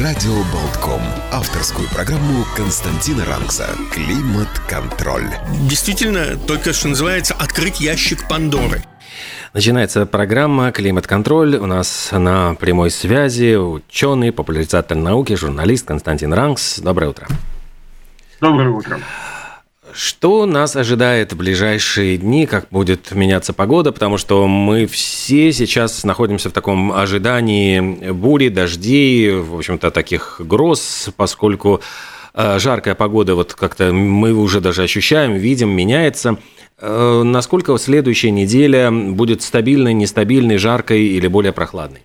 Радио Болтком. Авторскую программу Константина Ранкса «Климат-контроль». Действительно, только что называется «Открыть ящик Пандоры». Начинается программа «Климат-контроль». У нас на прямой связи ученый, популяризатор науки, журналист Константин Ранкс. Доброе утро. Доброе утро. Что нас ожидает в ближайшие дни, как будет меняться погода, потому что мы все сейчас находимся в таком ожидании бури, дождей, в общем-то, таких гроз, поскольку э, жаркая погода вот как-то мы уже даже ощущаем, видим, меняется. Э, насколько следующая неделя будет стабильной, нестабильной, жаркой или более прохладной?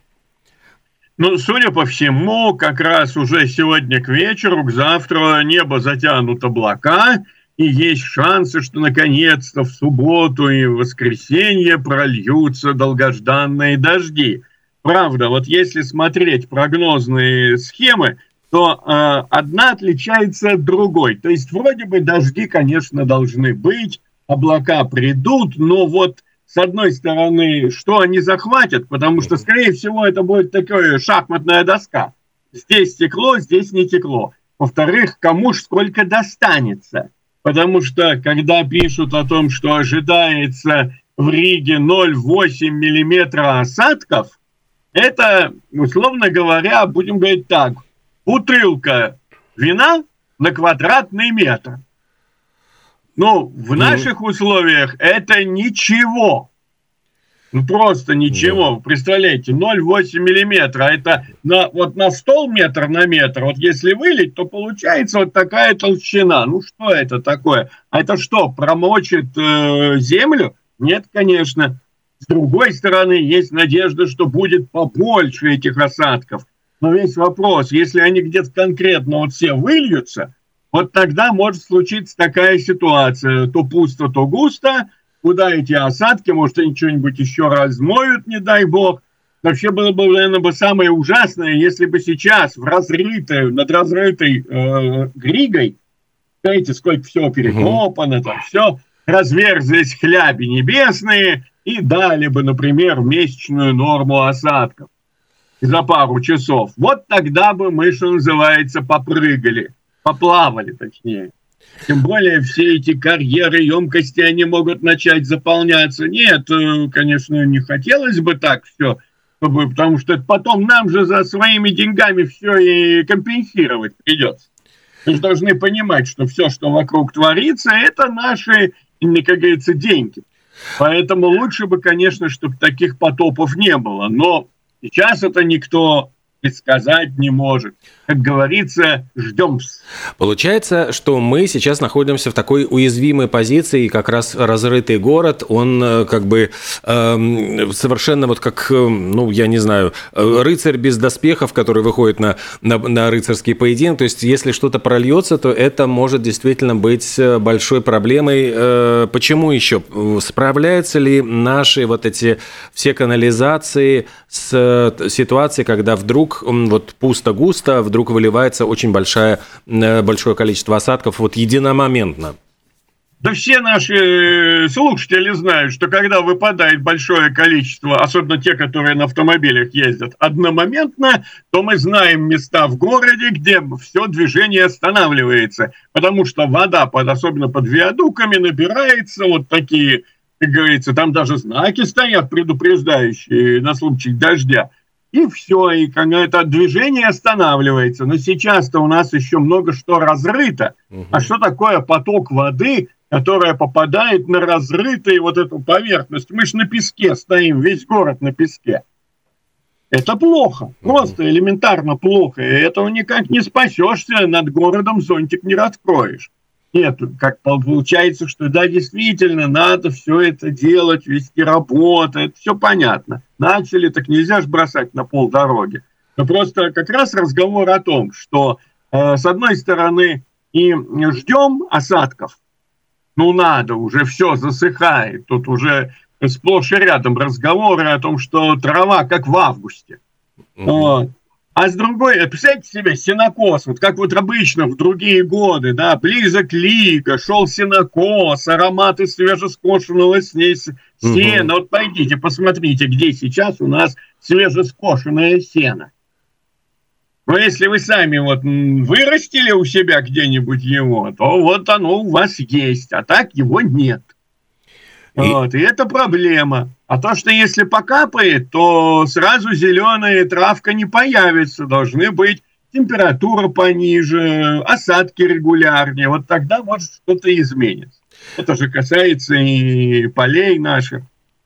Ну, судя по всему, как раз уже сегодня к вечеру, к завтра небо затянут облака – и есть шансы, что наконец-то в субботу и в воскресенье прольются долгожданные дожди. Правда, вот если смотреть прогнозные схемы, то э, одна отличается от другой. То есть вроде бы дожди, конечно, должны быть, облака придут, но вот с одной стороны, что они захватят, потому что, скорее всего, это будет такая шахматная доска. Здесь текло, здесь не текло. Во-вторых, кому ж сколько достанется – потому что когда пишут о том, что ожидается в Риге 0,8 миллиметра осадков, это, условно говоря, будем говорить так, бутылка вина на квадратный метр. Ну, в наших условиях это ничего. Ну, просто ничего. Да. Представляете, 0,8 миллиметра. Это на, вот на стол метр на метр. Вот если вылить, то получается вот такая толщина. Ну, что это такое? А это что, промочит э, землю? Нет, конечно. С другой стороны, есть надежда, что будет побольше этих осадков. Но весь вопрос, если они где-то конкретно вот все выльются, вот тогда может случиться такая ситуация. То пусто, то густо – куда эти осадки, может, они что-нибудь еще размоют, не дай бог. Вообще было бы, наверное, бы самое ужасное, если бы сейчас в разрытой, над разрытой э, Григой, знаете, сколько всего перекопано, там все, разверзлись хляби небесные и дали бы, например, месячную норму осадков за пару часов. Вот тогда бы мы, что называется, попрыгали, поплавали, точнее. Тем более все эти карьеры, емкости, они могут начать заполняться. Нет, э, конечно, не хотелось бы так все, чтобы, потому что потом нам же за своими деньгами все и компенсировать придется. Мы же должны понимать, что все, что вокруг творится, это наши, как говорится, деньги. Поэтому лучше бы, конечно, чтобы таких потопов не было. Но сейчас это никто предсказать не может. Как говорится, ждем. Получается, что мы сейчас находимся в такой уязвимой позиции, как раз разрытый город, он э, как бы э, совершенно вот как, э, ну, я не знаю, э, рыцарь без доспехов, который выходит на, на, на рыцарский поединок. То есть, если что-то прольется, то это может действительно быть большой проблемой. Э, почему еще? Справляются ли наши вот эти все канализации с ситуацией, когда вдруг вдруг вот пусто-густо, вдруг выливается очень большая, э, большое количество осадков вот единомоментно? Да все наши э, слушатели знают, что когда выпадает большое количество, особенно те, которые на автомобилях ездят, одномоментно, то мы знаем места в городе, где все движение останавливается, потому что вода, под, особенно под виадуками, набирается, вот такие, как говорится, там даже знаки стоят предупреждающие на случай дождя и все, и когда это движение останавливается. Но сейчас-то у нас еще много что разрыто. Угу. А что такое поток воды, которая попадает на разрытую вот эту поверхность? Мы же на песке стоим, весь город на песке. Это плохо, просто элементарно плохо. И этого никак не спасешься, над городом зонтик не раскроешь. Нет, как получается, что да, действительно, надо все это делать, вести работу, это все понятно. Начали, так нельзя же бросать на пол дороги. Просто как раз разговор о том, что э, с одной стороны и ждем осадков, ну надо, уже все засыхает, тут уже сплошь и рядом разговоры о том, что трава как в августе. Mm-hmm. Вот. А с другой, э, представьте себе, сенокос, вот как вот обычно в другие годы, да, близок лика, шел сенокос, ароматы свежескошенного сена. Угу. Вот пойдите, посмотрите, где сейчас у нас свежескошенное сено. Но если вы сами вот вырастили у себя где-нибудь его, то вот оно у вас есть, а так его нет. И... Вот, и это проблема. А то, что если покапает, то сразу зеленая травка не появится. Должны быть температура пониже, осадки регулярнее. Вот тогда может что-то изменится. Это же касается и полей наших.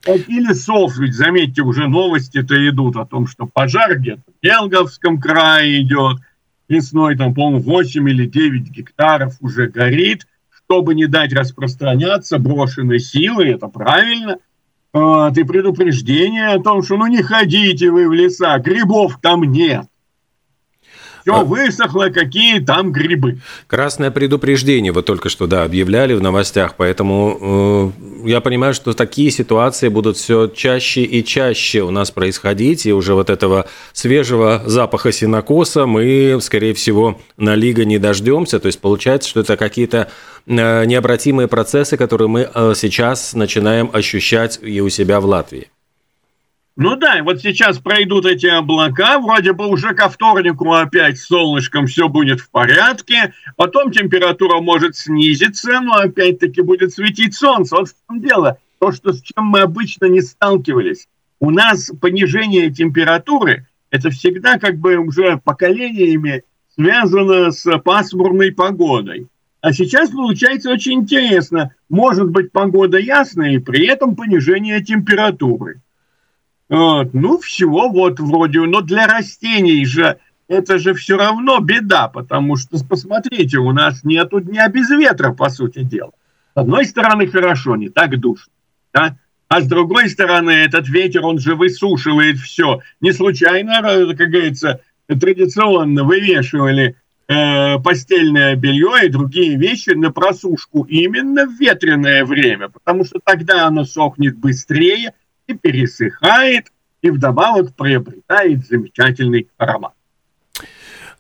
И лесов, ведь заметьте, уже новости-то идут о том, что пожар где-то в Елговском крае идет. Весной там, по-моему, 8 или 9 гектаров уже горит, чтобы не дать распространяться брошенной силы, это правильно – вот, и предупреждение о том, что ну не ходите вы в леса, грибов там нет. Все высохло, какие там грибы. Красное предупреждение вы только что, да, объявляли в новостях, поэтому э, я понимаю, что такие ситуации будут все чаще и чаще у нас происходить, и уже вот этого свежего запаха синокоса мы, скорее всего, на Лига не дождемся, то есть получается, что это какие-то э, необратимые процессы, которые мы э, сейчас начинаем ощущать и у себя в Латвии. Ну да, вот сейчас пройдут эти облака, вроде бы уже ко вторнику опять с солнышком все будет в порядке, потом температура может снизиться, но опять-таки будет светить солнце. Вот в том дело, то, что с чем мы обычно не сталкивались. У нас понижение температуры, это всегда как бы уже поколениями связано с пасмурной погодой. А сейчас получается очень интересно. Может быть погода ясная и при этом понижение температуры. Вот. Ну, всего вот вроде, но для растений же это же все равно беда, потому что, посмотрите, у нас нету дня без ветра, по сути дела. С одной стороны, хорошо, не так душно, да? А с другой стороны, этот ветер, он же высушивает все. Не случайно, как говорится, традиционно вывешивали э, постельное белье и другие вещи на просушку именно в ветреное время, потому что тогда оно сохнет быстрее – и пересыхает, и вдобавок приобретает замечательный аромат.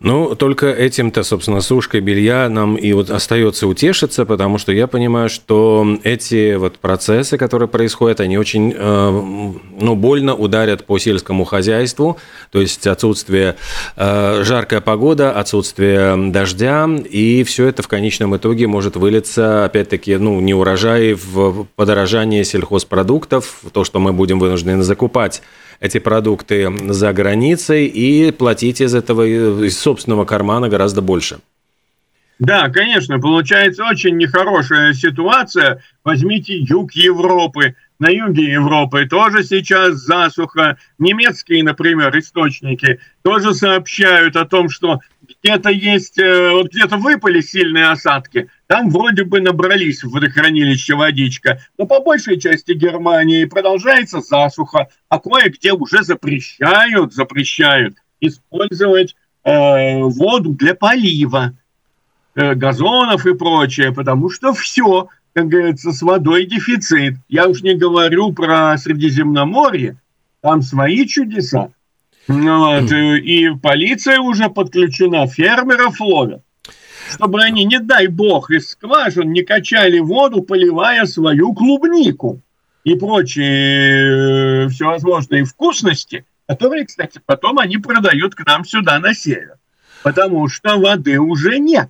Ну, только этим-то, собственно, сушкой белья нам и вот остается утешиться, потому что я понимаю, что эти вот процессы, которые происходят, они очень, э, ну, больно ударят по сельскому хозяйству, то есть отсутствие, э, жаркая погода, отсутствие дождя, и все это в конечном итоге может вылиться, опять-таки, ну, не урожай в подорожание сельхозпродуктов, то, что мы будем вынуждены закупать эти продукты за границей и платить из этого, из собственного кармана гораздо больше. Да, конечно, получается очень нехорошая ситуация. Возьмите юг Европы. На юге Европы тоже сейчас засуха. Немецкие, например, источники тоже сообщают о том, что где-то есть, э, вот где-то выпали сильные осадки, там вроде бы набрались в водохранилище водичка, но по большей части Германии продолжается засуха, а кое-где уже запрещают, запрещают использовать э, воду для полива газонов и прочее, потому что все, как говорится, с водой дефицит. Я уж не говорю про Средиземноморье, там свои чудеса. Вот, э, и полиция уже подключена, фермеров ловят чтобы они, не дай бог, из скважин не качали воду, поливая свою клубнику и прочие э, всевозможные вкусности, которые, кстати, потом они продают к нам сюда на север. Потому что воды уже нет.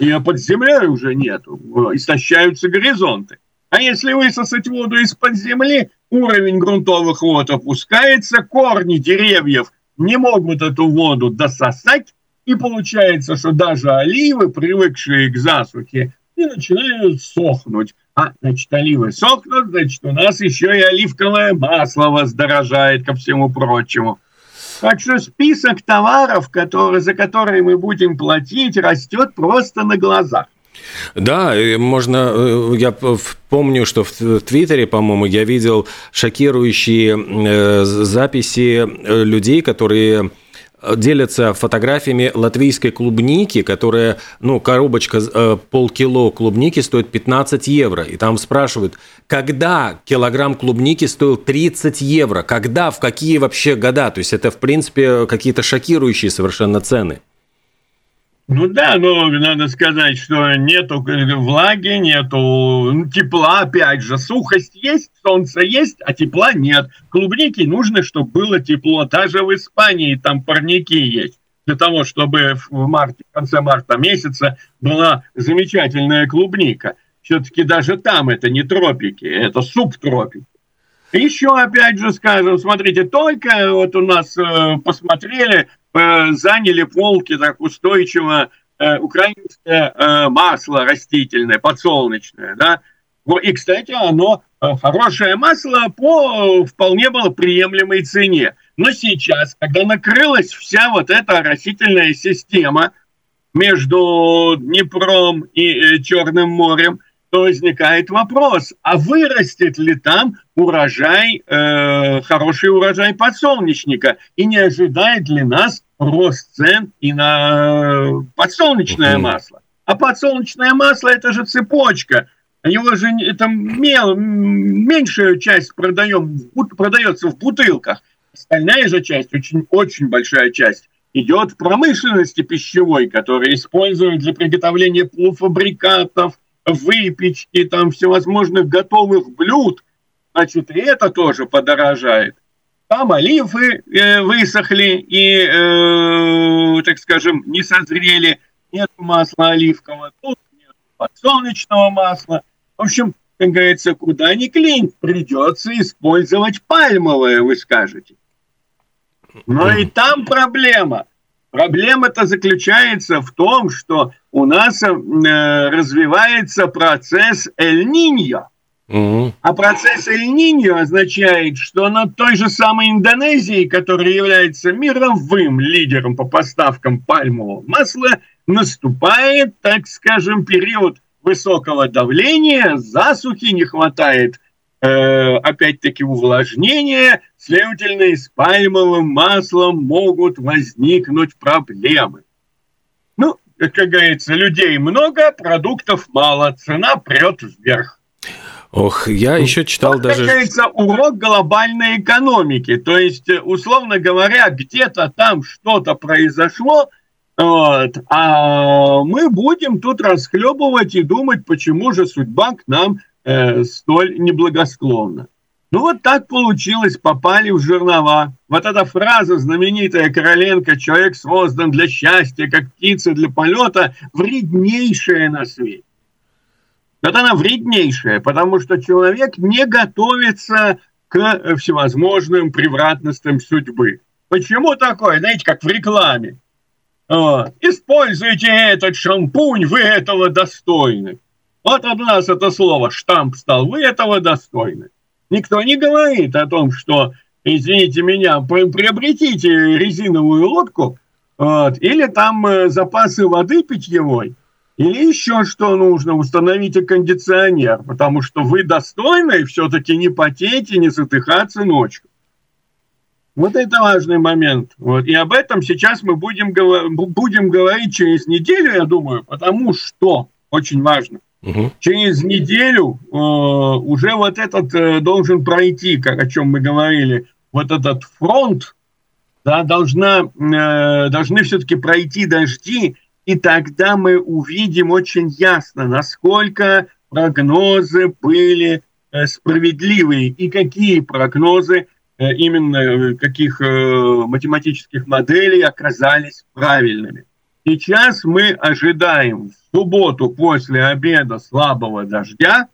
Ее под землей уже нету. Истощаются горизонты. А если высосать воду из-под земли, уровень грунтовых вод опускается, корни деревьев не могут эту воду дососать, и получается, что даже оливы, привыкшие к засухе, и начинают сохнуть. А, значит, оливы сохнут, значит, у нас еще и оливковое масло воздорожает ко всему прочему. Так что список товаров, которые, за которые мы будем платить, растет просто на глазах. Да, можно, э, я помню, что в Твиттере, по-моему, я видел шокирующие э, записи э, людей, которые делятся фотографиями латвийской клубники, которая, ну, коробочка э, полкило клубники стоит 15 евро. И там спрашивают, когда килограмм клубники стоил 30 евро? Когда, в какие вообще года? То есть это, в принципе, какие-то шокирующие совершенно цены. Ну да, но надо сказать, что нету влаги, нету тепла, опять же, сухость есть, солнце есть, а тепла нет. Клубники нужно, чтобы было тепло. Даже в Испании там парники есть для того, чтобы в марте, в конце марта месяца была замечательная клубника. Все-таки даже там это не тропики, это субтропики. Еще опять же скажем, смотрите, только вот у нас э, посмотрели заняли полки так устойчиво э, украинское э, масло растительное, подсолнечное, да. И, кстати, оно хорошее масло по вполне было приемлемой цене. Но сейчас, когда накрылась вся вот эта растительная система между Днепром и Черным морем – то возникает вопрос, а вырастет ли там урожай, э, хороший урожай подсолнечника, и не ожидает ли нас рост цен и на подсолнечное масло? А подсолнечное масло – это же цепочка, его же это мел, меньшая часть продаем, продается в бутылках, остальная же часть, очень, очень большая часть, идет в промышленности пищевой, которая используют для приготовления полуфабрикатов – выпечки, там всевозможных готовых блюд, значит, и это тоже подорожает. Там оливы э, высохли и, э, так скажем, не созрели, нет масла оливкового, тут нет подсолнечного масла. В общем, как говорится, куда ни клин, придется использовать пальмовое, вы скажете. Но и там проблема. Проблема-то заключается в том, что у нас э, развивается процесс Эль-Ниньо. Угу. А процесс Эль-Ниньо означает, что на той же самой Индонезии, которая является мировым лидером по поставкам пальмового масла, наступает, так скажем, период высокого давления, засухи, не хватает опять-таки увлажнение, следовательно, с пальмовым маслом могут возникнуть проблемы. Ну, как говорится, людей много, продуктов мало, цена прет вверх. Ох, я ну, еще читал вот, даже... Как урок глобальной экономики. То есть, условно говоря, где-то там что-то произошло, вот, а мы будем тут расхлебывать и думать, почему же судьба к нам э, столь неблагосклонно. Ну вот так получилось, попали в жернова. Вот эта фраза знаменитая Короленко «Человек создан для счастья, как птица для полета» вреднейшая на свете. Вот она вреднейшая, потому что человек не готовится к всевозможным превратностям судьбы. Почему такое? Знаете, как в рекламе. Вот. Используйте этот шампунь, вы этого достойны. Вот от нас это слово «штамп» стал. Вы этого достойны. Никто не говорит о том, что, извините меня, приобретите резиновую лодку вот, или там э, запасы воды питьевой, или еще что нужно, установите кондиционер, потому что вы достойны все-таки не потеть и не затыхаться ночью. Вот это важный момент. Вот. И об этом сейчас мы будем, будем говорить через неделю, я думаю, потому что очень важно. Угу. Через неделю э, уже вот этот э, должен пройти, как о чем мы говорили, вот этот фронт, да, должна, э, должны все-таки пройти дожди, и тогда мы увидим очень ясно, насколько прогнозы были э, справедливые и какие прогнозы э, именно э, каких э, математических моделей оказались правильными. Сейчас мы ожидаем в субботу после обеда слабого дождя.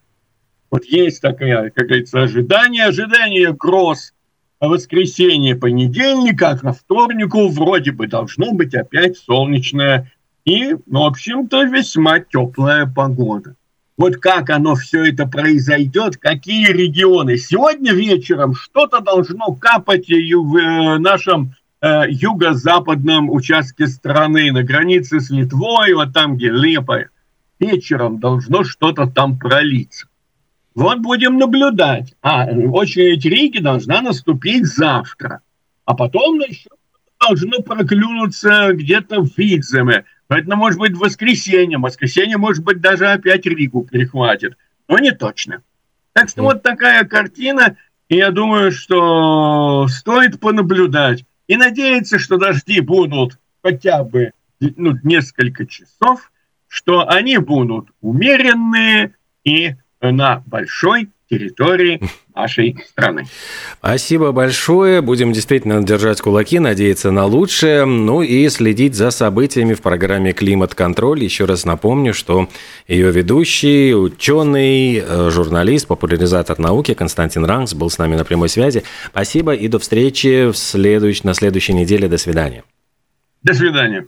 Вот есть такое, как говорится, ожидание, ожидание гроз. А воскресенье, понедельник, а ко вторнику вроде бы должно быть опять солнечная и, в общем-то, весьма теплая погода. Вот как оно все это произойдет, какие регионы. Сегодня вечером что-то должно капать и в э, нашем юго-западном участке страны, на границе с Литвой, вот там, где Лепа, вечером должно что-то там пролиться. Вот будем наблюдать. А очередь Риги должна наступить завтра. А потом еще должно проклюнуться где-то в Видземе. Поэтому, может быть, в воскресенье. В воскресенье, может быть, даже опять Ригу перехватит. Но не точно. Так что вот такая картина. И я думаю, что стоит понаблюдать. И надеяться, что дожди будут хотя бы ну, несколько часов, что они будут умеренные и на большой территории нашей страны. Спасибо большое. Будем действительно держать кулаки, надеяться на лучшее. Ну и следить за событиями в программе «Климат-контроль». Еще раз напомню, что ее ведущий, ученый, э, журналист, популяризатор науки Константин Ранкс был с нами на прямой связи. Спасибо и до встречи в следующ... на следующей неделе. До свидания. До свидания.